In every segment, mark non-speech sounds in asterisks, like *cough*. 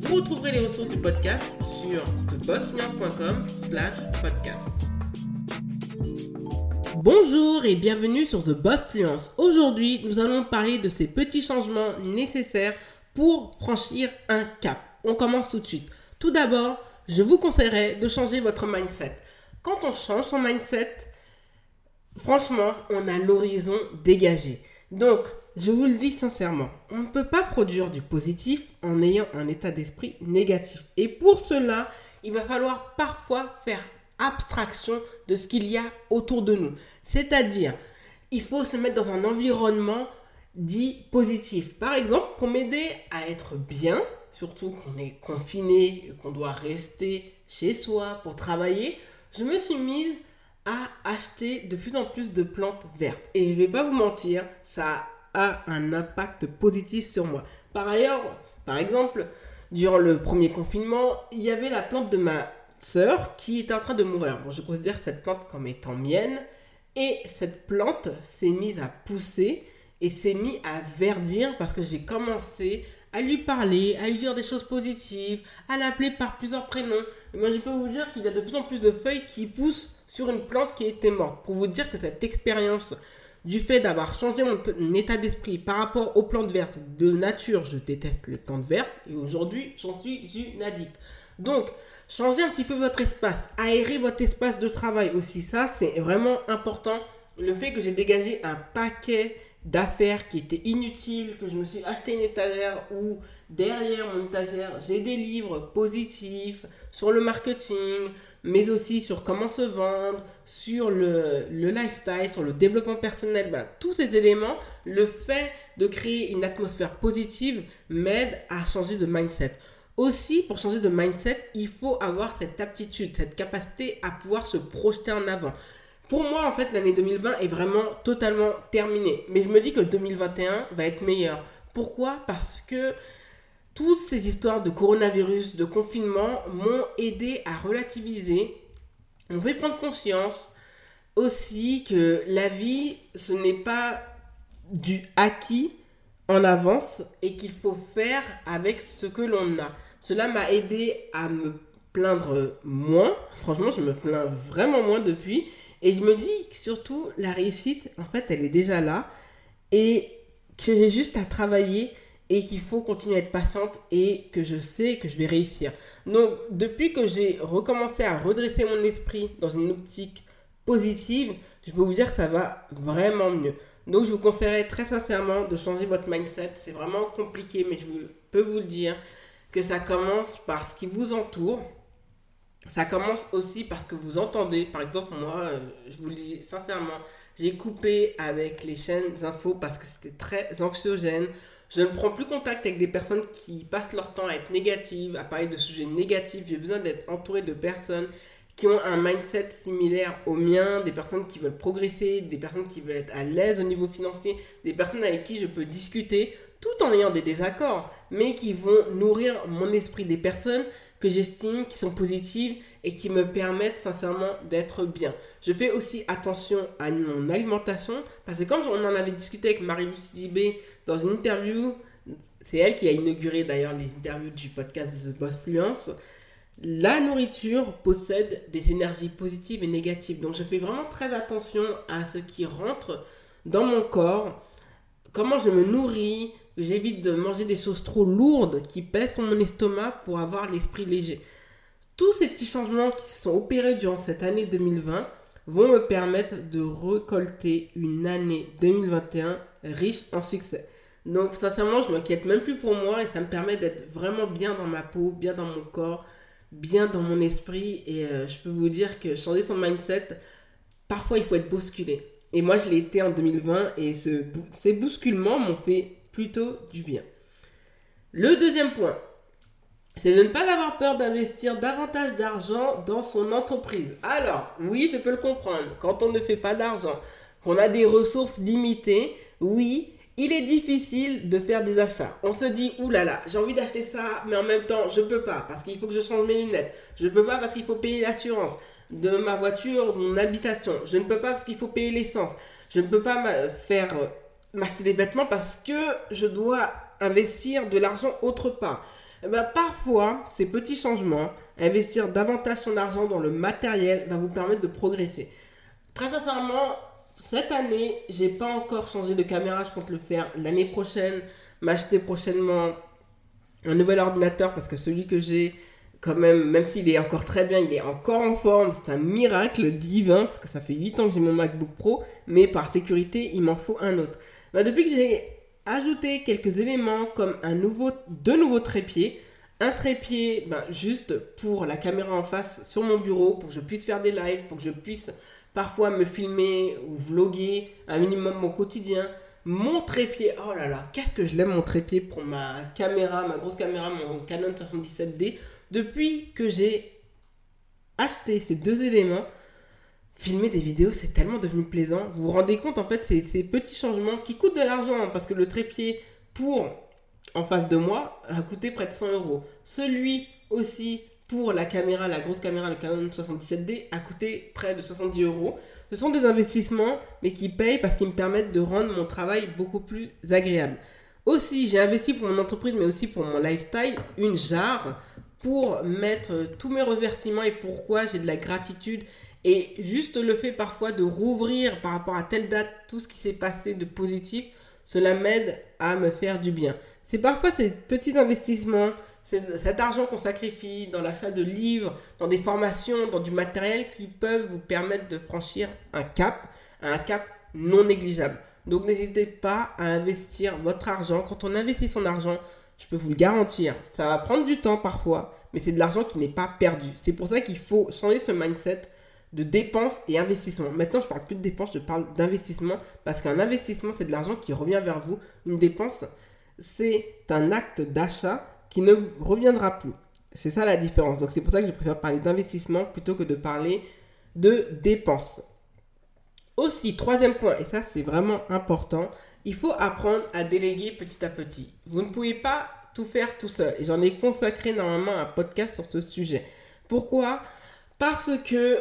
Vous retrouverez les ressources du podcast sur thebossfinance.com slash podcast. Bonjour et bienvenue sur The Boss Fluence. Aujourd'hui, nous allons parler de ces petits changements nécessaires pour franchir un cap. On commence tout de suite. Tout d'abord, je vous conseillerais de changer votre mindset. Quand on change son mindset, franchement, on a l'horizon dégagé. Donc, je vous le dis sincèrement, on ne peut pas produire du positif en ayant un état d'esprit négatif. Et pour cela, il va falloir parfois faire abstraction de ce qu'il y a autour de nous. C'est-à-dire, il faut se mettre dans un environnement dit positif. Par exemple, pour m'aider à être bien, surtout qu'on est confiné, qu'on doit rester chez soi pour travailler, je me suis mise à acheter de plus en plus de plantes vertes. Et je vais pas vous mentir, ça a un impact positif sur moi. Par ailleurs, par exemple, durant le premier confinement, il y avait la plante de ma sœur qui était en train de mourir. Bon, je considère cette plante comme étant mienne. Et cette plante s'est mise à pousser et s'est mise à verdir parce que j'ai commencé à lui parler, à lui dire des choses positives, à l'appeler par plusieurs prénoms. Et moi, je peux vous dire qu'il y a de plus en plus de feuilles qui poussent sur une plante qui était morte. Pour vous dire que cette expérience du fait d'avoir changé mon état d'esprit par rapport aux plantes vertes de nature, je déteste les plantes vertes et aujourd'hui, j'en suis une addict. Donc, changez un petit peu votre espace, aérez votre espace de travail aussi. Ça, c'est vraiment important. Le fait que j'ai dégagé un paquet d'affaires qui étaient inutiles, que je me suis acheté une étagère où derrière mon étagère, j'ai des livres positifs sur le marketing, mais aussi sur comment se vendre, sur le, le lifestyle, sur le développement personnel. Ben, tous ces éléments, le fait de créer une atmosphère positive m'aide à changer de mindset. Aussi, pour changer de mindset, il faut avoir cette aptitude, cette capacité à pouvoir se projeter en avant. Pour moi, en fait, l'année 2020 est vraiment totalement terminée. Mais je me dis que 2021 va être meilleur. Pourquoi? Parce que toutes ces histoires de coronavirus, de confinement m'ont aidé à relativiser, m'ont fait prendre conscience aussi que la vie, ce n'est pas du acquis en avance et qu'il faut faire avec ce que l'on a. Cela m'a aidé à me plaindre moins. Franchement, je me plains vraiment moins depuis. Et je me dis que surtout, la réussite, en fait, elle est déjà là. Et que j'ai juste à travailler et qu'il faut continuer à être patiente et que je sais que je vais réussir. Donc, depuis que j'ai recommencé à redresser mon esprit dans une optique positive, je peux vous dire que ça va vraiment mieux. Donc, je vous conseillerais très sincèrement de changer votre mindset. C'est vraiment compliqué, mais je peux vous le dire que ça commence par ce qui vous entoure. Ça commence aussi parce que vous entendez. Par exemple, moi, euh, je vous le dis sincèrement, j'ai coupé avec les chaînes infos parce que c'était très anxiogène. Je ne prends plus contact avec des personnes qui passent leur temps à être négatives, à parler de sujets négatifs. J'ai besoin d'être entouré de personnes qui ont un mindset similaire au mien, des personnes qui veulent progresser, des personnes qui veulent être à l'aise au niveau financier, des personnes avec qui je peux discuter tout en ayant des désaccords, mais qui vont nourrir mon esprit des personnes que j'estime qui sont positives et qui me permettent sincèrement d'être bien. Je fais aussi attention à mon alimentation parce que comme on en avait discuté avec Marie-Lucie Dibé dans une interview, c'est elle qui a inauguré d'ailleurs les interviews du podcast The Boss Fluence. La nourriture possède des énergies positives et négatives. Donc je fais vraiment très attention à ce qui rentre dans mon corps, comment je me nourris, j'évite de manger des choses trop lourdes qui pèsent sur mon estomac pour avoir l'esprit léger. Tous ces petits changements qui se sont opérés durant cette année 2020 vont me permettre de récolter une année 2021 riche en succès. Donc sincèrement, je m'inquiète même plus pour moi et ça me permet d'être vraiment bien dans ma peau, bien dans mon corps, bien dans mon esprit et euh, je peux vous dire que changer son mindset, parfois il faut être bousculé. Et moi je l'ai été en 2020 et ce, ces bousculements m'ont fait du bien. Le deuxième point, c'est de ne pas avoir peur d'investir davantage d'argent dans son entreprise. Alors, oui, je peux le comprendre. Quand on ne fait pas d'argent, qu'on a des ressources limitées, oui, il est difficile de faire des achats. On se dit, oulala, j'ai envie d'acheter ça, mais en même temps, je peux pas parce qu'il faut que je change mes lunettes. Je peux pas parce qu'il faut payer l'assurance de ma voiture, de mon habitation. Je ne peux pas parce qu'il faut payer l'essence. Je ne peux pas faire m'acheter des vêtements parce que je dois investir de l'argent autre part. Eh ben, parfois, ces petits changements, investir davantage son argent dans le matériel va vous permettre de progresser. Très sincèrement, cette année, j'ai pas encore changé de caméra, je compte le faire l'année prochaine, m'acheter prochainement un nouvel ordinateur parce que celui que j'ai, quand même, même s'il est encore très bien, il est encore en forme, c'est un miracle divin parce que ça fait 8 ans que j'ai mon MacBook Pro, mais par sécurité, il m'en faut un autre. Ben, depuis que j'ai ajouter quelques éléments comme un nouveau, deux nouveaux trépieds. Un trépied ben, juste pour la caméra en face sur mon bureau, pour que je puisse faire des lives, pour que je puisse parfois me filmer ou vloguer un minimum mon quotidien. Mon trépied, oh là là, qu'est-ce que je l'aime mon trépied pour ma caméra, ma grosse caméra, mon Canon 77D. Depuis que j'ai acheté ces deux éléments, filmer des vidéos, c'est tellement devenu plaisant. Vous vous rendez compte, en fait, c'est ces petits changements qui coûtent de l'argent, parce que le trépied pour en face de moi a coûté près de 100 euros. Celui aussi pour la caméra, la grosse caméra, le Canon 77D, a coûté près de 70 euros. Ce sont des investissements, mais qui payent parce qu'ils me permettent de rendre mon travail beaucoup plus agréable. Aussi, j'ai investi pour mon entreprise, mais aussi pour mon lifestyle, une jarre pour mettre tous mes reversements et pourquoi j'ai de la gratitude et juste le fait parfois de rouvrir par rapport à telle date tout ce qui s'est passé de positif, cela m'aide à me faire du bien. C'est parfois ces petits investissements, cet argent qu'on sacrifie dans l'achat de livres, dans des formations, dans du matériel qui peuvent vous permettre de franchir un cap, un cap non négligeable. Donc n'hésitez pas à investir votre argent. Quand on investit son argent, je peux vous le garantir, ça va prendre du temps parfois, mais c'est de l'argent qui n'est pas perdu. C'est pour ça qu'il faut changer ce mindset de dépenses et investissement. Maintenant, je parle plus de dépenses, je parle d'investissement parce qu'un investissement, c'est de l'argent qui revient vers vous. Une dépense, c'est un acte d'achat qui ne reviendra plus. C'est ça la différence. Donc, c'est pour ça que je préfère parler d'investissement plutôt que de parler de dépenses. Aussi, troisième point, et ça c'est vraiment important, il faut apprendre à déléguer petit à petit. Vous ne pouvez pas tout faire tout seul. Et j'en ai consacré normalement un podcast sur ce sujet. Pourquoi? Parce que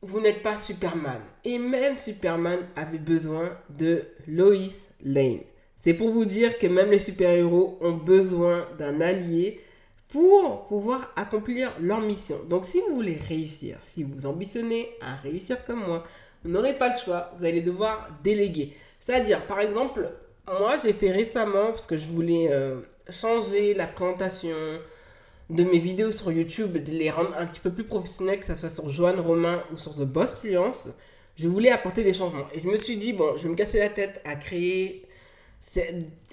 vous n'êtes pas Superman. Et même Superman avait besoin de Lois Lane. C'est pour vous dire que même les super-héros ont besoin d'un allié pour pouvoir accomplir leur mission. Donc si vous voulez réussir, si vous ambitionnez à réussir comme moi, vous n'aurez pas le choix, vous allez devoir déléguer. C'est-à-dire, par exemple, moi j'ai fait récemment, parce que je voulais euh, changer la présentation, de mes vidéos sur YouTube, de les rendre un petit peu plus professionnelles, que ce soit sur Joanne Romain ou sur The Boss Fluence, je voulais apporter des changements. Et je me suis dit, bon, je vais me casser la tête à créer,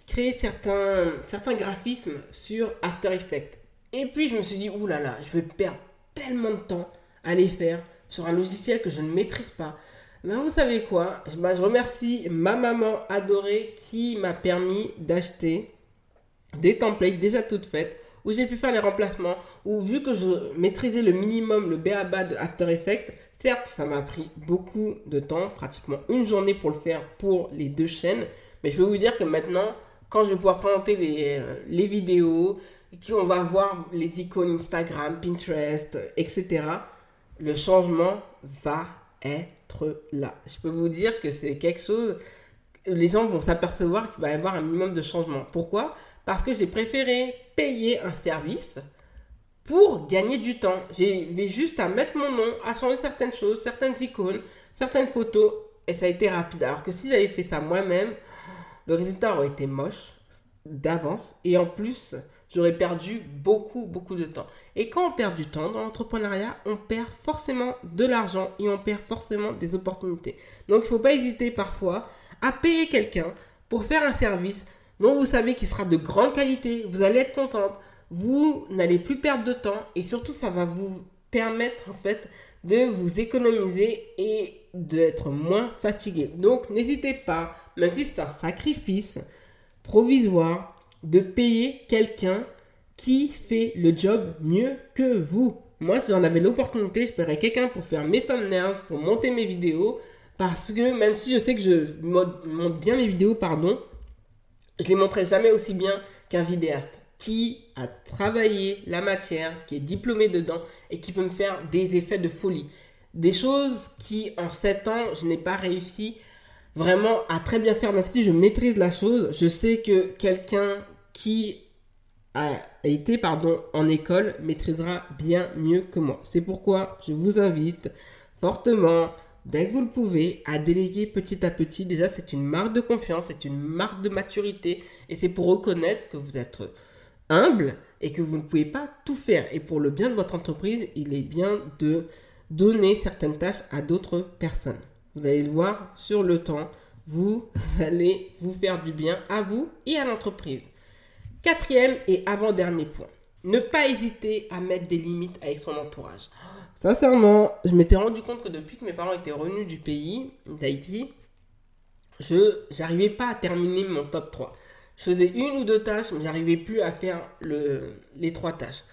créer certains, certains graphismes sur After Effects. Et puis je me suis dit, oulala, là là, je vais perdre tellement de temps à les faire sur un logiciel que je ne maîtrise pas. Mais vous savez quoi? Je, je remercie ma maman adorée qui m'a permis d'acheter des templates déjà toutes faites où j'ai pu faire les remplacements, où vu que je maîtrisais le minimum, le BABA de After Effects, certes, ça m'a pris beaucoup de temps, pratiquement une journée pour le faire pour les deux chaînes, mais je vais vous dire que maintenant, quand je vais pouvoir présenter les, euh, les vidéos, qu'on va voir les icônes Instagram, Pinterest, etc., le changement va être là. Je peux vous dire que c'est quelque chose les gens vont s'apercevoir qu'il va y avoir un minimum de changement. Pourquoi? Parce que j'ai préféré payer un service pour gagner du temps. J'ai juste à mettre mon nom, à changer certaines choses, certaines icônes, certaines photos, et ça a été rapide. Alors que si j'avais fait ça moi-même, le résultat aurait été moche d'avance, et en plus, j'aurais perdu beaucoup, beaucoup de temps. Et quand on perd du temps dans l'entrepreneuriat, on perd forcément de l'argent et on perd forcément des opportunités. Donc il ne faut pas hésiter parfois à payer quelqu'un pour faire un service dont vous savez qu'il sera de grande qualité, vous allez être contente, vous n'allez plus perdre de temps et surtout ça va vous permettre en fait de vous économiser et d'être moins fatigué. Donc n'hésitez pas, même si c'est un sacrifice provisoire, de payer quelqu'un qui fait le job mieux que vous. Moi, si j'en avais l'opportunité, je paierais quelqu'un pour faire mes thumbnails, pour monter mes vidéos. Parce que même si je sais que je monte bien mes vidéos, pardon, je les montrerai jamais aussi bien qu'un vidéaste qui a travaillé la matière, qui est diplômé dedans et qui peut me faire des effets de folie. Des choses qui, en 7 ans, je n'ai pas réussi vraiment à très bien faire, même si je maîtrise la chose. Je sais que quelqu'un qui a été pardon, en école maîtrisera bien mieux que moi. C'est pourquoi je vous invite fortement, dès que vous le pouvez, à déléguer petit à petit. Déjà, c'est une marque de confiance, c'est une marque de maturité et c'est pour reconnaître que vous êtes humble et que vous ne pouvez pas tout faire. Et pour le bien de votre entreprise, il est bien de donner certaines tâches à d'autres personnes. Vous allez le voir sur le temps, vous *laughs* allez vous faire du bien à vous et à l'entreprise. Quatrième et avant-dernier point, ne pas hésiter à mettre des limites avec son entourage. Sincèrement, je m'étais rendu compte que depuis que mes parents étaient revenus du pays, d'Haïti, je n'arrivais pas à terminer mon top 3 je faisais une ou deux tâches, mais j'arrivais plus à faire le, les trois tâches.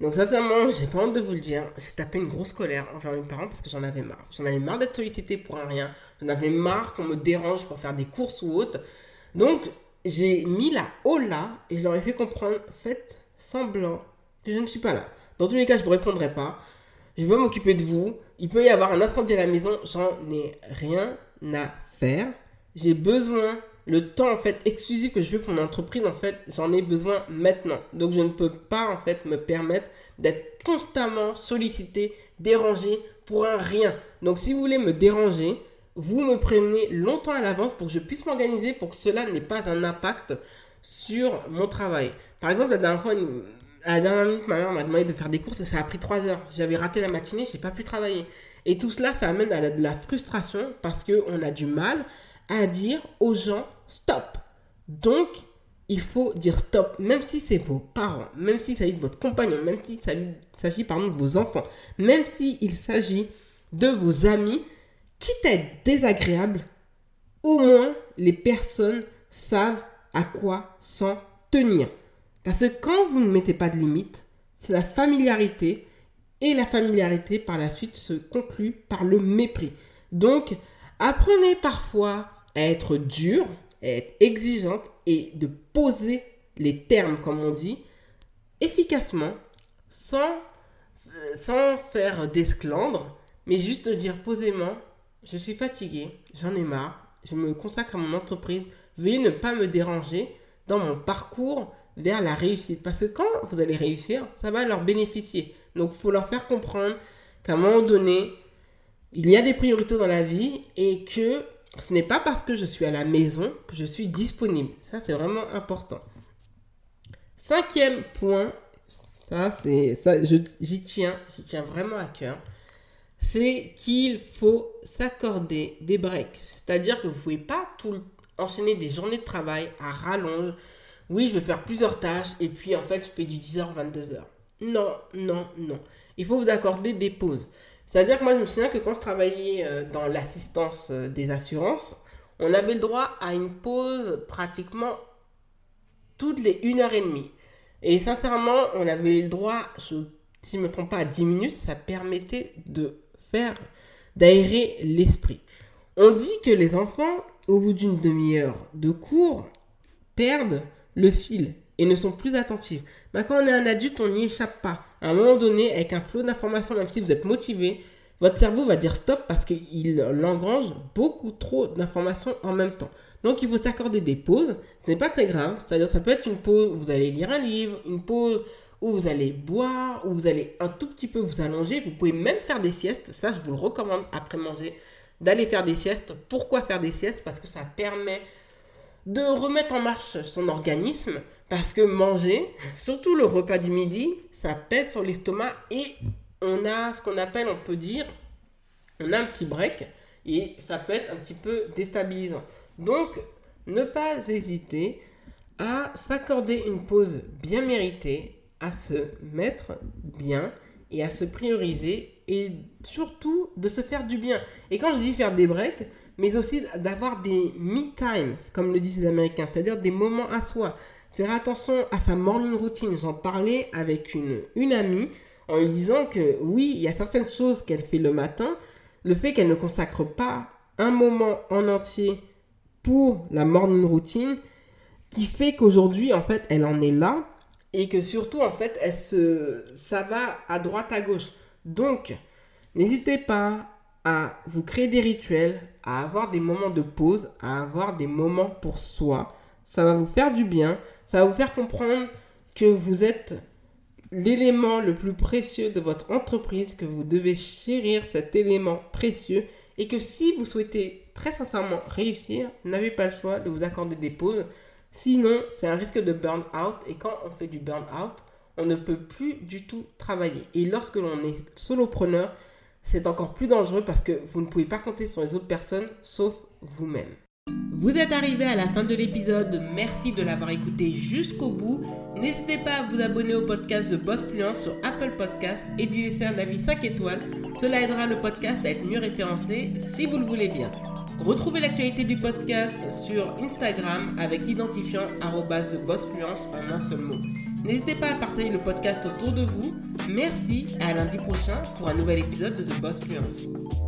Donc sincèrement, j'ai pas honte de vous le dire, j'ai tapé une grosse colère envers mes parents parce que j'en avais marre. J'en avais marre d'être sollicité pour rien. J'en avais marre qu'on me dérange pour faire des courses ou autres. Donc j'ai mis la hola et je leur ai fait comprendre, faites semblant que je ne suis pas là. Dans tous les cas, je vous répondrai pas. Je vais m'occuper de vous. Il peut y avoir un incendie à la maison, j'en ai rien à faire. J'ai besoin le temps en fait exclusif que je veux pour mon entreprise en fait j'en ai besoin maintenant donc je ne peux pas en fait me permettre d'être constamment sollicité dérangé pour un rien donc si vous voulez me déranger vous me prévenez longtemps à l'avance pour que je puisse m'organiser pour que cela n'ait pas un impact sur mon travail. Par exemple la dernière fois à la dernière minute ma mère m'a demandé de faire des courses et ça a pris 3 heures. J'avais raté la matinée j'ai pas pu travailler. Et tout cela ça amène à de la frustration parce que on a du mal à dire aux gens stop. Donc, il faut dire stop, même si c'est vos parents, même s'il s'agit de votre compagnon, même s'il s'agit pardon, de vos enfants, même s'il s'agit de vos amis, quitte à être désagréable, au moins les personnes savent à quoi s'en tenir. Parce que quand vous ne mettez pas de limite, c'est la familiarité et la familiarité par la suite se conclut par le mépris. Donc, apprenez parfois être dur, être exigeante et de poser les termes, comme on dit, efficacement, sans, sans faire d'esclandre, mais juste dire posément, je suis fatigué, j'en ai marre, je me consacre à mon entreprise, veuillez ne pas me déranger dans mon parcours vers la réussite. Parce que quand vous allez réussir, ça va leur bénéficier. Donc il faut leur faire comprendre qu'à un moment donné, il y a des priorités dans la vie et que ce n'est pas parce que je suis à la maison que je suis disponible. Ça, c'est vraiment important. Cinquième point, ça, c'est ça, j'y tiens, j'y tiens vraiment à cœur. C'est qu'il faut s'accorder des breaks. C'est-à-dire que vous ne pouvez pas tout enchaîner des journées de travail à rallonge. Oui, je vais faire plusieurs tâches et puis en fait, je fais du 10h, 22h. Non, non, non. Il faut vous accorder des pauses. C'est-à-dire que moi, je me souviens que quand je travaillais euh, dans l'assistance euh, des assurances, on avait le droit à une pause pratiquement toutes les 1 heure et demie. Et sincèrement, on avait le droit, si je ne me trompe pas, à 10 minutes, ça permettait de d'aérer l'esprit. On dit que les enfants, au bout d'une demi-heure de cours, perdent le fil et ne sont plus attentifs. Mais quand on est un adulte, on n'y échappe pas. À un moment donné, avec un flot d'informations, même si vous êtes motivé, votre cerveau va dire stop parce qu'il engrange beaucoup trop d'informations en même temps. Donc il faut s'accorder des pauses. Ce n'est pas très grave. C'est-à-dire ça peut être une pause vous allez lire un livre, une pause où vous allez boire, où vous allez un tout petit peu vous allonger. Vous pouvez même faire des siestes. Ça, je vous le recommande après manger, d'aller faire des siestes. Pourquoi faire des siestes? Parce que ça permet de remettre en marche son organisme parce que manger, surtout le repas du midi, ça pèse sur l'estomac et on a ce qu'on appelle, on peut dire, on a un petit break et ça peut être un petit peu déstabilisant. Donc, ne pas hésiter à s'accorder une pause bien méritée, à se mettre bien et à se prioriser et surtout de se faire du bien. Et quand je dis faire des breaks, mais aussi d'avoir des me times, comme le disent les Américains, c'est-à-dire des moments à soi. faire attention à sa morning routine. J'en parlais avec une, une amie en lui disant que oui, il y a certaines choses qu'elle fait le matin. Le fait qu'elle ne consacre pas un moment en entier pour la morning routine qui fait qu'aujourd'hui, en fait, elle en est là et que surtout, en fait, elle se, ça va à droite, à gauche. Donc, n'hésitez pas à vous créer des rituels, à avoir des moments de pause, à avoir des moments pour soi. Ça va vous faire du bien, ça va vous faire comprendre que vous êtes l'élément le plus précieux de votre entreprise, que vous devez chérir cet élément précieux et que si vous souhaitez très sincèrement réussir, n'avez pas le choix de vous accorder des pauses. Sinon, c'est un risque de burn-out et quand on fait du burn-out, on ne peut plus du tout travailler. Et lorsque l'on est solopreneur, c'est encore plus dangereux parce que vous ne pouvez pas compter sur les autres personnes sauf vous-même. Vous êtes arrivé à la fin de l'épisode, merci de l'avoir écouté jusqu'au bout. N'hésitez pas à vous abonner au podcast The Boss Fluence sur Apple Podcast et d'y laisser un avis 5 étoiles. Cela aidera le podcast à être mieux référencé si vous le voulez bien. Retrouvez l'actualité du podcast sur Instagram avec l'identifiant TheBossFluence en un seul mot. N'hésitez pas à partager le podcast autour de vous. Merci et à lundi prochain pour un nouvel épisode de The Boss Fluence.